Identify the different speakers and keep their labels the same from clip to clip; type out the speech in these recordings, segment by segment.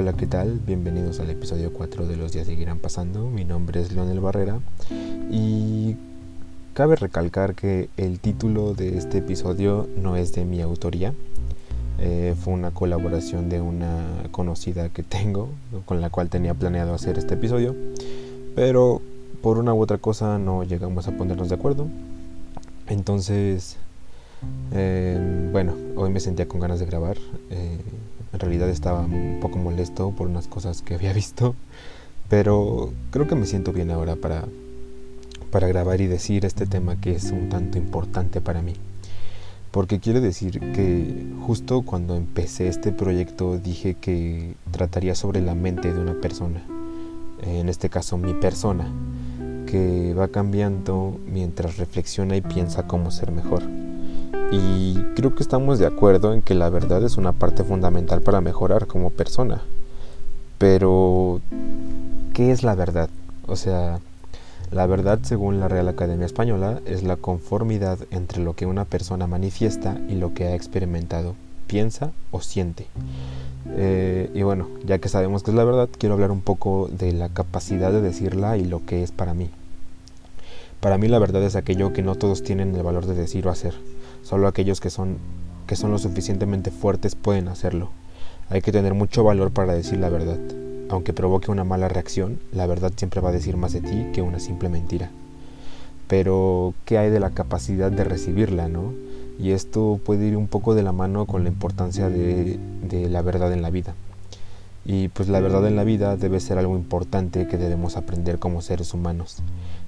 Speaker 1: Hola, ¿qué tal? Bienvenidos al episodio 4 de Los días seguirán pasando. Mi nombre es Leonel Barrera y cabe recalcar que el título de este episodio no es de mi autoría. Eh, fue una colaboración de una conocida que tengo con la cual tenía planeado hacer este episodio, pero por una u otra cosa no llegamos a ponernos de acuerdo. Entonces, eh, bueno, hoy me sentía con ganas de grabar. Eh, en realidad estaba un poco molesto por unas cosas que había visto, pero creo que me siento bien ahora para, para grabar y decir este tema que es un tanto importante para mí. Porque quiere decir que justo cuando empecé este proyecto dije que trataría sobre la mente de una persona, en este caso mi persona, que va cambiando mientras reflexiona y piensa cómo ser mejor. Y creo que estamos de acuerdo en que la verdad es una parte fundamental para mejorar como persona. Pero, ¿qué es la verdad? O sea, la verdad, según la Real Academia Española, es la conformidad entre lo que una persona manifiesta y lo que ha experimentado, piensa o siente. Eh, y bueno, ya que sabemos que es la verdad, quiero hablar un poco de la capacidad de decirla y lo que es para mí. Para mí la verdad es aquello que no todos tienen el valor de decir o hacer. Solo aquellos que son, que son lo suficientemente fuertes pueden hacerlo. Hay que tener mucho valor para decir la verdad. Aunque provoque una mala reacción, la verdad siempre va a decir más de ti que una simple mentira. Pero, ¿qué hay de la capacidad de recibirla, no? Y esto puede ir un poco de la mano con la importancia de, de la verdad en la vida. Y pues la verdad en la vida debe ser algo importante que debemos aprender como seres humanos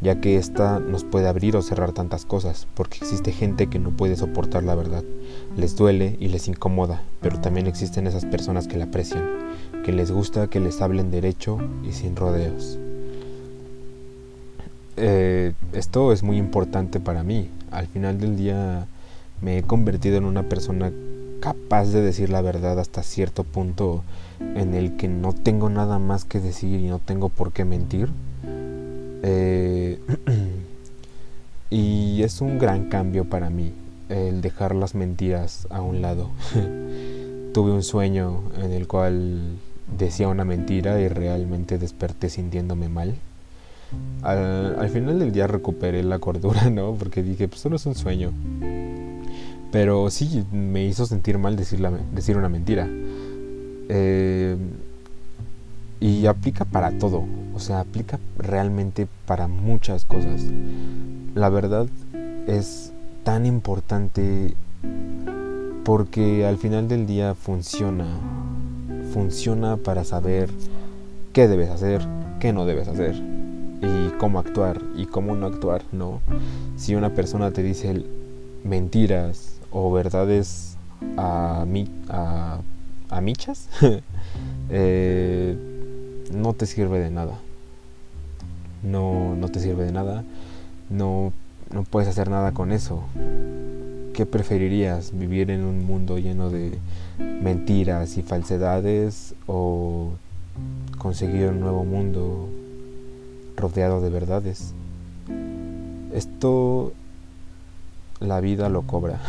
Speaker 1: ya que ésta nos puede abrir o cerrar tantas cosas, porque existe gente que no puede soportar la verdad, les duele y les incomoda, pero también existen esas personas que la aprecian, que les gusta que les hablen derecho y sin rodeos. Eh, esto es muy importante para mí, al final del día me he convertido en una persona capaz de decir la verdad hasta cierto punto en el que no tengo nada más que decir y no tengo por qué mentir eh, y es un gran cambio para mí el dejar las mentiras a un lado. Tuve un sueño en el cual decía una mentira y realmente desperté sintiéndome mal. Al, final del día recuperé la cordura, ¿no? Porque dije, pues solo es un sueño. Pero sí, me hizo sentir mal decir, decir una mentira. Eh, y aplica para todo, o sea, aplica realmente para muchas cosas. La verdad es tan importante porque al final del día funciona. Funciona para saber qué debes hacer, qué no debes hacer y cómo actuar y cómo no actuar, ¿no? Si una persona te dice mentiras o verdades a, mi, a, a michas, eh, no te sirve de nada. No, no te sirve de nada. No, no puedes hacer nada con eso. ¿Qué preferirías? ¿Vivir en un mundo lleno de mentiras y falsedades o conseguir un nuevo mundo rodeado de verdades? Esto la vida lo cobra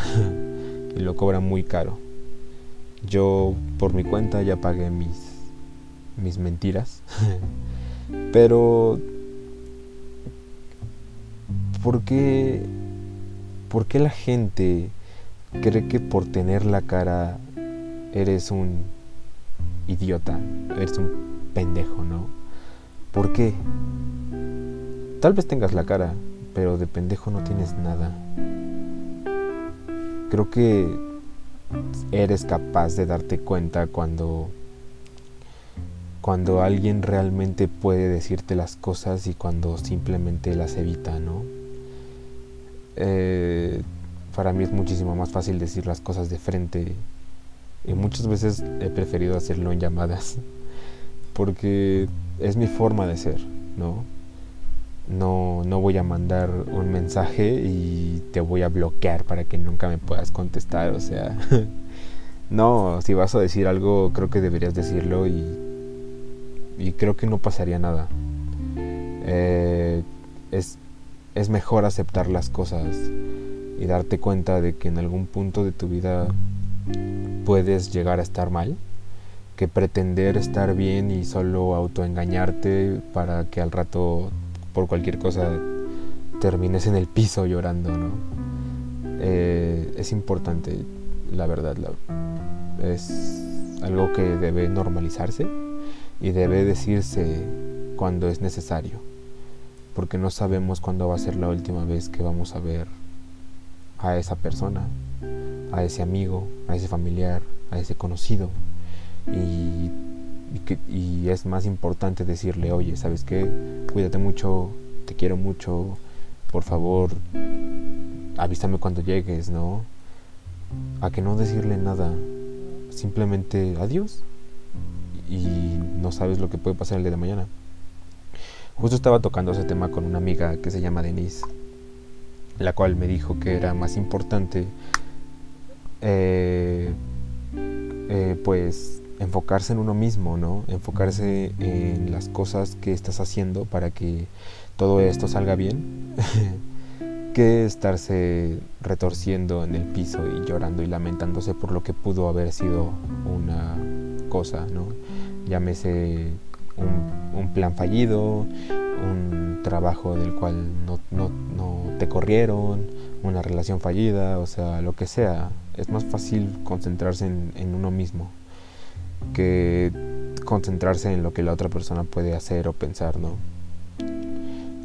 Speaker 1: y lo cobra muy caro. Yo por mi cuenta ya pagué mis mis mentiras. Pero, ¿por qué, ¿por qué la gente cree que por tener la cara eres un idiota, eres un pendejo, ¿no? ¿Por qué? Tal vez tengas la cara, pero de pendejo no tienes nada. Creo que eres capaz de darte cuenta cuando cuando alguien realmente puede decirte las cosas y cuando simplemente las evita, ¿no? Eh, para mí es muchísimo más fácil decir las cosas de frente y muchas veces he preferido hacerlo en llamadas porque es mi forma de ser, ¿no? No, no voy a mandar un mensaje y te voy a bloquear para que nunca me puedas contestar, o sea, no, si vas a decir algo creo que deberías decirlo y y creo que no pasaría nada. Eh, es, es mejor aceptar las cosas y darte cuenta de que en algún punto de tu vida puedes llegar a estar mal que pretender estar bien y solo autoengañarte para que al rato por cualquier cosa termines en el piso llorando, ¿no? Eh, es importante, la verdad, es algo que debe normalizarse y debe decirse cuando es necesario, porque no sabemos cuándo va a ser la última vez que vamos a ver a esa persona, a ese amigo, a ese familiar, a ese conocido. Y, es más importante decirle, oye, ¿sabes qué? Cuídate mucho, te quiero mucho, por favor, avísame cuando llegues, ¿no? A que no decirle nada, simplemente adiós y no sabes lo que puede pasar el día de mañana. Justo estaba tocando ese tema con una amiga que se llama Denise, la cual me dijo que era más importante eh, eh, pues enfocarse en uno mismo, ¿no? Enfocarse en las cosas que estás haciendo para que todo esto salga bien, que estarse retorciendo en el piso y llorando y lamentándose por lo que pudo haber sido una cosa, ¿no? Llámese un, plan fallido, un trabajo del cual no te corrieron, una relación fallida, o sea, lo que sea. Es más fácil concentrarse en, en uno mismo que concentrarse en lo que la otra persona puede hacer o pensar, ¿no?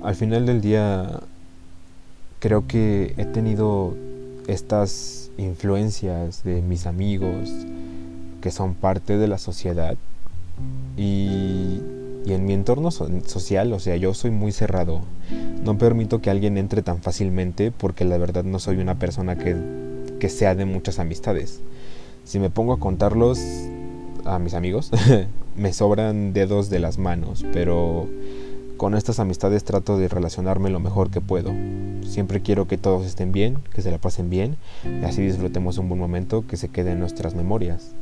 Speaker 1: Al final del día, creo que he tenido estas influencias de mis amigos que son parte de la sociedad y, en mi entorno social, o sea, yo soy muy cerrado. No permito que alguien entre tan fácilmente porque la verdad no soy una persona que, que sea de muchas amistades. Si me pongo a contarlos a mis amigos, me sobran dedos de las manos, pero con estas amistades trato de relacionarme lo mejor que puedo. Siempre quiero que todos estén bien, que se la pasen bien y así disfrutemos un buen momento que se quede en nuestras memorias.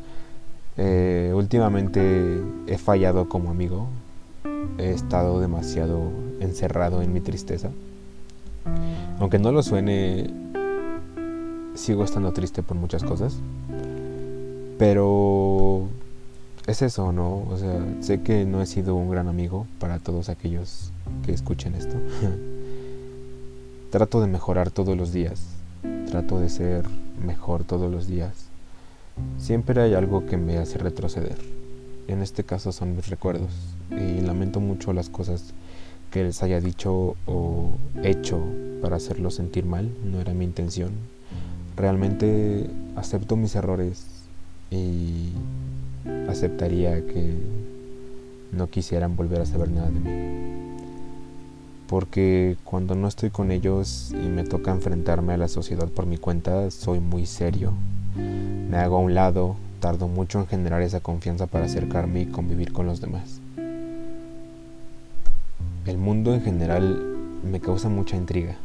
Speaker 1: Eh, últimamente he fallado como amigo, he estado demasiado encerrado en mi tristeza. Aunque no lo suene, sigo estando triste por muchas cosas. Pero es eso, ¿no? O sea, sé que no he sido un gran amigo para todos aquellos que escuchen esto. Trato de mejorar todos los días. Trato de ser mejor todos los días. Siempre hay algo que me hace retroceder. En este caso son mis recuerdos. Y lamento mucho las cosas que les haya dicho o hecho para hacerlos sentir mal. No era mi intención. Realmente acepto mis errores y aceptaría que no quisieran volver a saber nada de mí. Porque cuando no estoy con ellos y me toca enfrentarme a la sociedad por mi cuenta, soy muy serio. Me hago a un lado, tardo mucho en generar esa confianza para acercarme y convivir con los demás. El mundo en general me causa mucha intriga.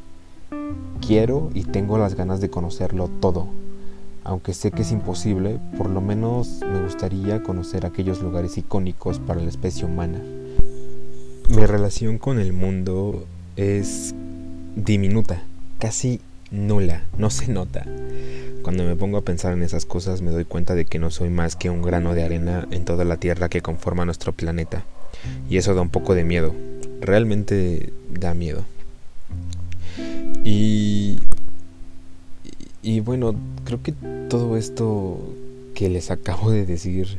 Speaker 1: Quiero y tengo las ganas de conocerlo todo, aunque sé que es imposible, por lo menos me gustaría conocer aquellos lugares icónicos para la especie humana. Mi relación con el mundo es diminuta, casi nula, no se nota. Cuando me pongo a pensar en esas cosas me doy cuenta de que no soy más que un grano de arena en toda la Tierra que conforma nuestro planeta. Y eso da un poco de miedo. Realmente da miedo. Y y bueno, creo que todo esto que les acabo de decir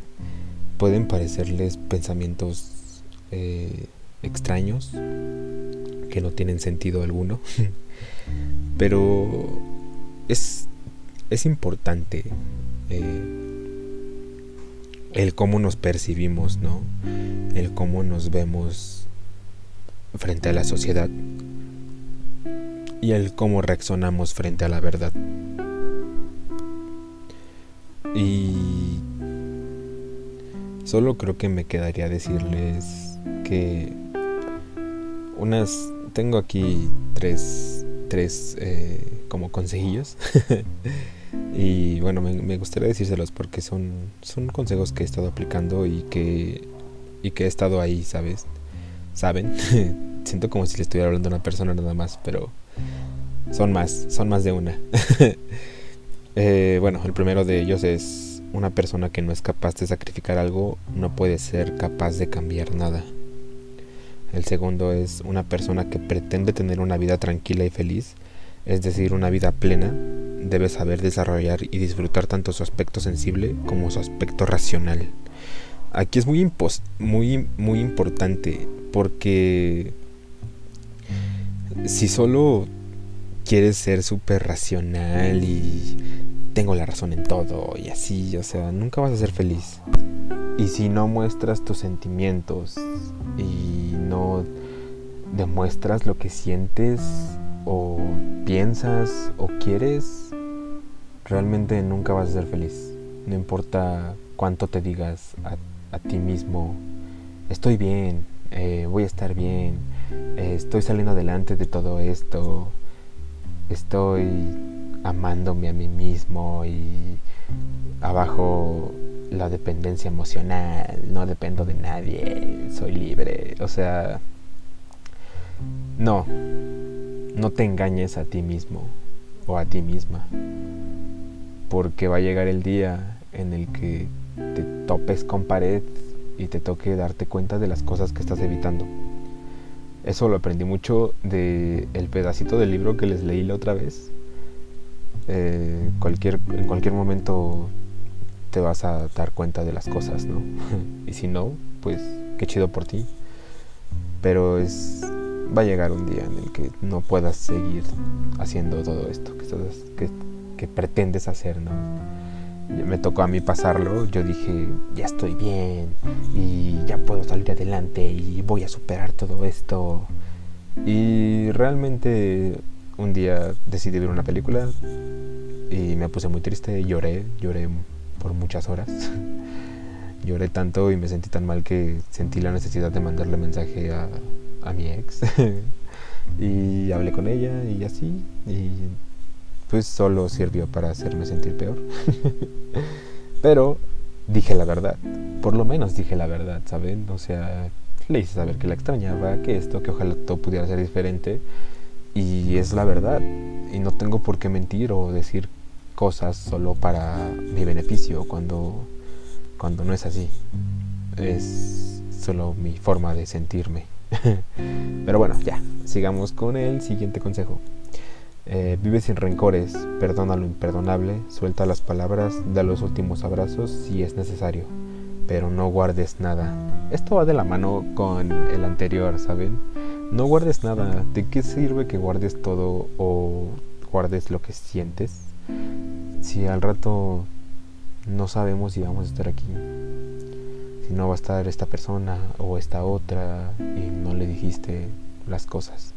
Speaker 1: pueden parecerles pensamientos eh, extraños que no tienen sentido alguno, pero es, es importante eh, el cómo nos percibimos, ¿no? El cómo nos vemos frente a la sociedad y el cómo reaccionamos frente a la verdad. Y solo creo que me quedaría decirles que unas tengo aquí tres tres eh, como consejillos. Y bueno me, gustaría decírselos porque son son consejos que he estado aplicando y que y que he estado ahí sabes saben siento como si le estuviera hablando a una persona nada más pero son más son más de una. Eh, bueno, el primero de ellos es una persona que no es capaz de sacrificar algo no puede ser capaz de cambiar nada. El segundo es una persona que pretende tener una vida tranquila y feliz, es decir, una vida plena, debe saber desarrollar y disfrutar tanto su aspecto sensible como su aspecto racional. Aquí es muy, muy, muy importante porque si solo quieres ser súper racional y tengo la razón en todo y así, o sea, nunca vas a ser feliz. Y si no muestras tus sentimientos y no demuestras lo que sientes o piensas o quieres, realmente nunca vas a ser feliz. No importa cuánto te digas a, ti mismo, estoy bien, eh, voy a estar bien, eh, estoy saliendo adelante de todo esto, estoy amándome a mí mismo y abajo la dependencia emocional, no dependo de nadie, soy libre, o sea, no, no te engañes a ti mismo o a ti misma, porque va a llegar el día en el que te topes con pared y te toque darte cuenta de las cosas que estás evitando. Eso lo aprendí mucho de el pedacito del libro que les leí la otra vez. Eh, cualquier, en cualquier momento te vas a dar cuenta de las cosas, ¿no? y si no, pues qué chido por ti. Pero es va a llegar un día en el que no puedas seguir haciendo todo esto que, que pretendes hacer, ¿no? me tocó a mí pasarlo, yo dije, ya estoy bien y ya puedo salir adelante y voy a superar todo esto. Y realmente un día decidí ver una película y me puse muy triste, lloré, lloré por muchas horas. lloré tanto y me sentí tan mal que sentí la necesidad de mandarle mensaje a, a mi ex. y hablé con ella y así. Y pues solo sirvió para hacerme sentir peor. Pero dije la verdad, por lo menos dije la verdad, ¿saben? O sea, le hice saber que la extrañaba, que esto, que ojalá todo pudiera ser diferente. Y es la verdad. Y no tengo por qué mentir o decir cosas solo para mi beneficio cuando, cuando no es así. Es solo mi forma de sentirme. Pero bueno, ya, sigamos con el siguiente consejo. Eh, vive sin rencores, perdona lo imperdonable, suelta las palabras, da los últimos abrazos si es necesario, pero no guardes nada. Esto va de la mano con el anterior, ¿saben? No guardes nada. ¿De qué sirve que guardes todo o guardes lo que sientes? Si al rato no sabemos si vamos a estar aquí. Si no va a estar esta persona o esta otra y no le dijiste las cosas.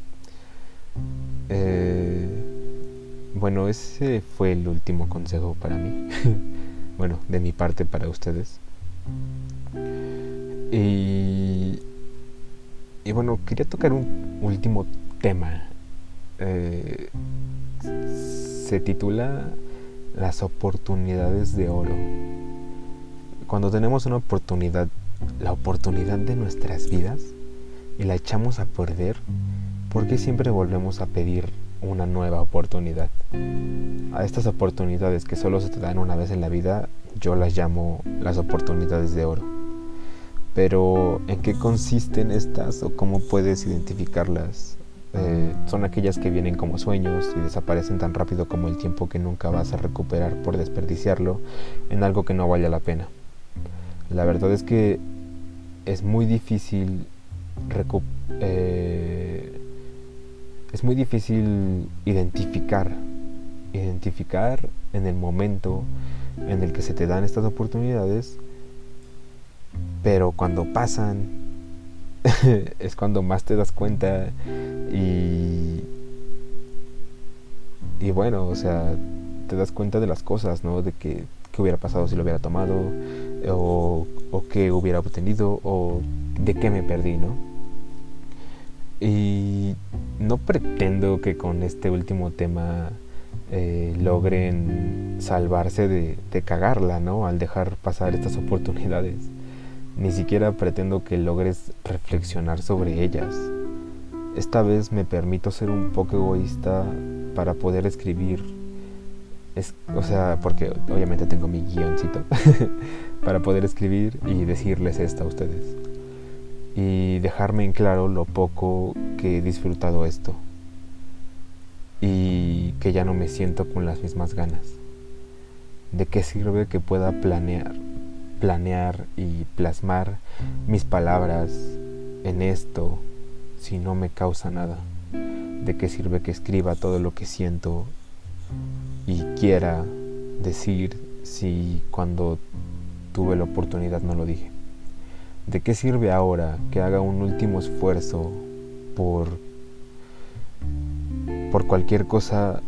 Speaker 1: Eh, bueno, ese fue el último consejo para mí. bueno, de mi parte para ustedes. Y, y bueno, quería tocar un último tema. Eh, se titula Las oportunidades de oro. Cuando tenemos una oportunidad, la oportunidad de nuestras vidas, y la echamos a perder, ¿por qué siempre volvemos a pedir una nueva oportunidad? A estas oportunidades que solo se te dan una vez en la vida, yo las llamo las oportunidades de oro. Pero, ¿en qué consisten estas o cómo puedes identificarlas? Eh, son aquellas que vienen como sueños y desaparecen tan rápido como el tiempo que nunca vas a recuperar por desperdiciarlo en algo que no vale la pena. La verdad es que es muy difícil eh, es muy difícil identificar, identificar en el momento en el que se te dan estas oportunidades, pero cuando pasan es cuando más te das cuenta y bueno, o sea, te das cuenta de las cosas, ¿no? De que qué hubiera pasado si lo hubiera tomado o, o qué hubiera obtenido o de qué me perdí, ¿no? Y no pretendo que con este último tema eh, logren salvarse de, cagarla, ¿no? Al dejar pasar estas oportunidades. Ni siquiera pretendo que logres reflexionar sobre ellas. Esta vez me permito ser un poco egoísta para poder escribir Es, o sea, porque obviamente tengo mi guioncito para poder escribir y decirles esto a ustedes. Y dejarme en claro lo poco que he disfrutado esto. Y que ya no me siento con las mismas ganas. ¿De qué sirve que pueda planear, planear y plasmar mis palabras en esto si no me causa nada? ¿De qué sirve que escriba todo lo que siento y quiera decir si cuando tuve la oportunidad no lo dije? ¿De qué sirve ahora que haga un último esfuerzo por por cualquier cosa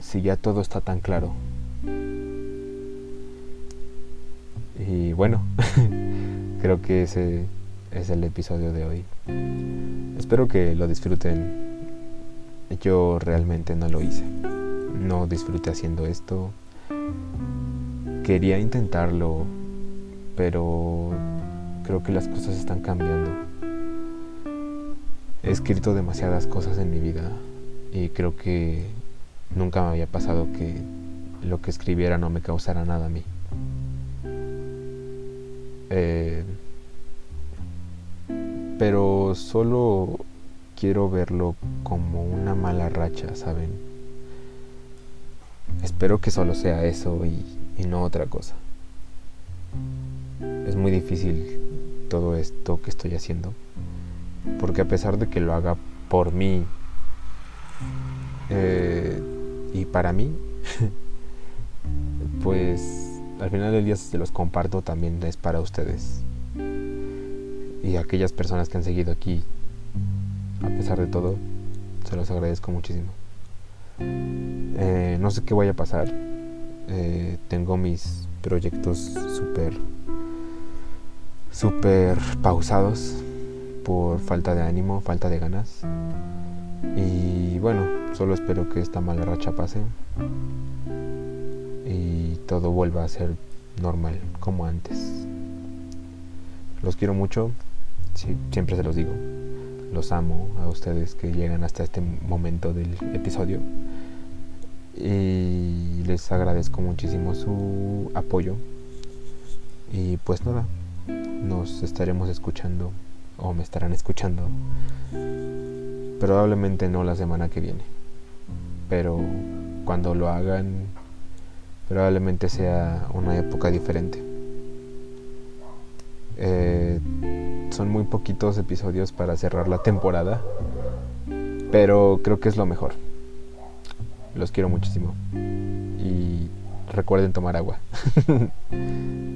Speaker 1: si ya todo está tan claro? Bueno, creo que ese es el episodio de hoy. Espero que lo disfruten. Yo realmente no lo hice. No disfruté haciendo esto. Quería intentarlo, pero creo que las cosas están cambiando. He escrito demasiadas cosas en mi vida y creo que nunca me había pasado que lo que escribiera no me causara nada a mí. Eh, pero solo quiero verlo como una mala racha, ¿saben? Espero que solo sea eso y, no otra cosa. Es muy difícil todo esto que estoy haciendo, porque a pesar de que lo haga por mí eh, y para mí, pues al final del día se los comparto también es para ustedes. Y aquellas personas que han seguido aquí a pesar de todo se los agradezco muchísimo. Eh, no sé qué vaya a pasar. Eh, tengo mis proyectos súper súper pausados por falta de ánimo falta de ganas. Y bueno solo espero que esta mala racha pase todo vuelva a ser normal como antes. Los quiero mucho, siempre se los digo. Los amo a ustedes que llegan hasta este momento del episodio. Y les agradezco muchísimo su apoyo. Y pues nada, nos estaremos escuchando o me estarán escuchando. Probablemente no la semana que viene. Pero cuando lo hagan probablemente sea una época diferente. Eh, son muy poquitos episodios para cerrar la temporada, pero creo que es lo mejor. Los quiero muchísimo y recuerden tomar agua.